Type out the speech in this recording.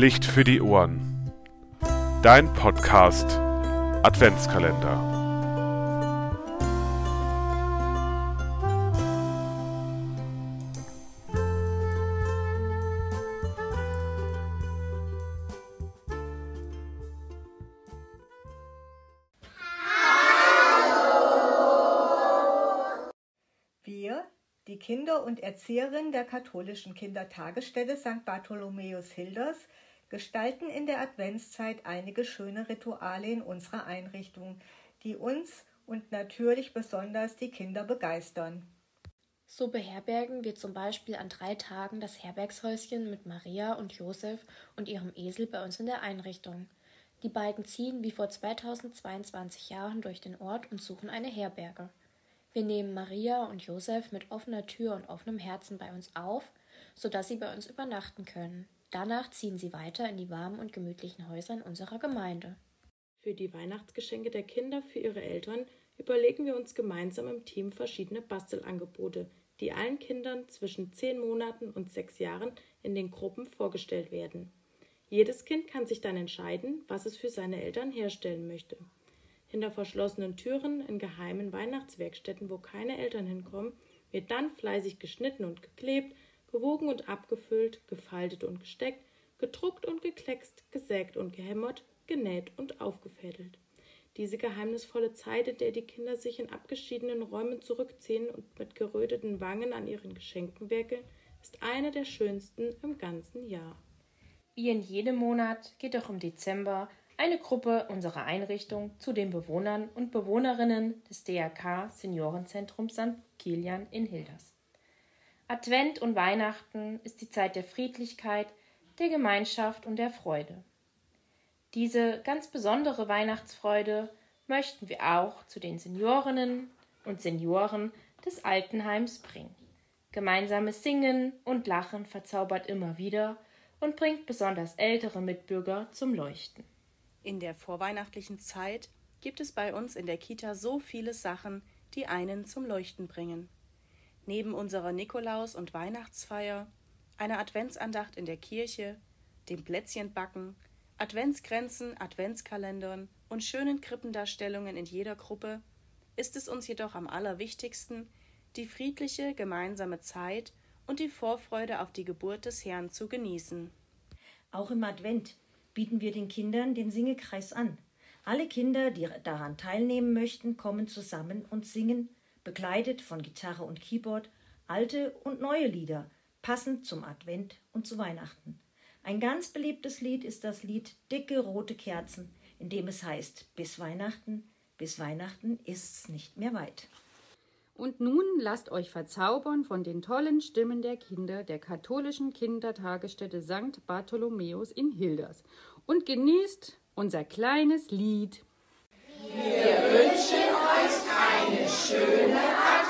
Licht für die Ohren. Dein Podcast Adventskalender. Wir, die Kinder und Erzieherinnen der katholischen Kindertagesstätte St. Bartholomäus Hilders, gestalten in der Adventszeit einige schöne Rituale in unserer Einrichtung, die uns und natürlich besonders die Kinder begeistern. So beherbergen wir zum Beispiel an drei Tagen das Herbergshäuschen mit Maria und Josef und ihrem Esel bei uns in der Einrichtung. Die beiden ziehen wie vor 2022 Jahren durch den Ort und suchen eine Herberge. Wir nehmen Maria und Josef mit offener Tür und offenem Herzen bei uns auf, sodass sie bei uns übernachten können. Danach ziehen sie weiter in die warmen und gemütlichen Häuser in unserer Gemeinde. Für die Weihnachtsgeschenke der Kinder für ihre Eltern überlegen wir uns gemeinsam im Team verschiedene Bastelangebote, die allen Kindern zwischen zehn Monaten und sechs Jahren in den Gruppen vorgestellt werden. Jedes Kind kann sich dann entscheiden, was es für seine Eltern herstellen möchte. Hinter verschlossenen Türen in geheimen Weihnachtswerkstätten, wo keine Eltern hinkommen, wird dann fleißig geschnitten und geklebt, gewogen und abgefüllt, gefaltet und gesteckt, gedruckt und gekleckst, gesägt und gehämmert, genäht und aufgefädelt. Diese geheimnisvolle Zeit, in der die Kinder sich in abgeschiedenen Räumen zurückziehen und mit geröteten Wangen an ihren Geschenken werkeln, ist eine der schönsten im ganzen Jahr. Wie in jedem Monat geht auch im Dezember eine Gruppe unserer Einrichtung zu den Bewohnern und Bewohnerinnen des DRK Seniorenzentrums St. Kilian in Hilders. Advent und Weihnachten ist die Zeit der Friedlichkeit, der Gemeinschaft und der Freude. Diese ganz besondere Weihnachtsfreude möchten wir auch zu den Seniorinnen und Senioren des Altenheims bringen. Gemeinsames Singen und Lachen verzaubert immer wieder und bringt besonders ältere Mitbürger zum Leuchten. In der vorweihnachtlichen Zeit gibt es bei uns in der Kita so viele Sachen, die einen zum Leuchten bringen. Neben unserer Nikolaus- und Weihnachtsfeier, einer Adventsandacht in der Kirche, dem Plätzchenbacken, Adventsgrenzen, Adventskalendern und schönen Krippendarstellungen in jeder Gruppe ist es uns jedoch am allerwichtigsten, die friedliche gemeinsame Zeit und die Vorfreude auf die Geburt des Herrn zu genießen. Auch im Advent bieten wir den Kindern den Singekreis an. Alle Kinder, die daran teilnehmen möchten, kommen zusammen und singen, begleitet von Gitarre und Keyboard, alte und neue Lieder, passend zum Advent und zu Weihnachten. Ein ganz beliebtes Lied ist das Lied Dicke rote Kerzen, in dem es heißt, bis Weihnachten, bis Weihnachten ist's nicht mehr weit. Und nun lasst euch verzaubern von den tollen Stimmen der Kinder der katholischen Kindertagesstätte St. Bartholomäus in Hilders und genießt unser kleines Lied. Wir wünschen euch eine schöne Adventszeit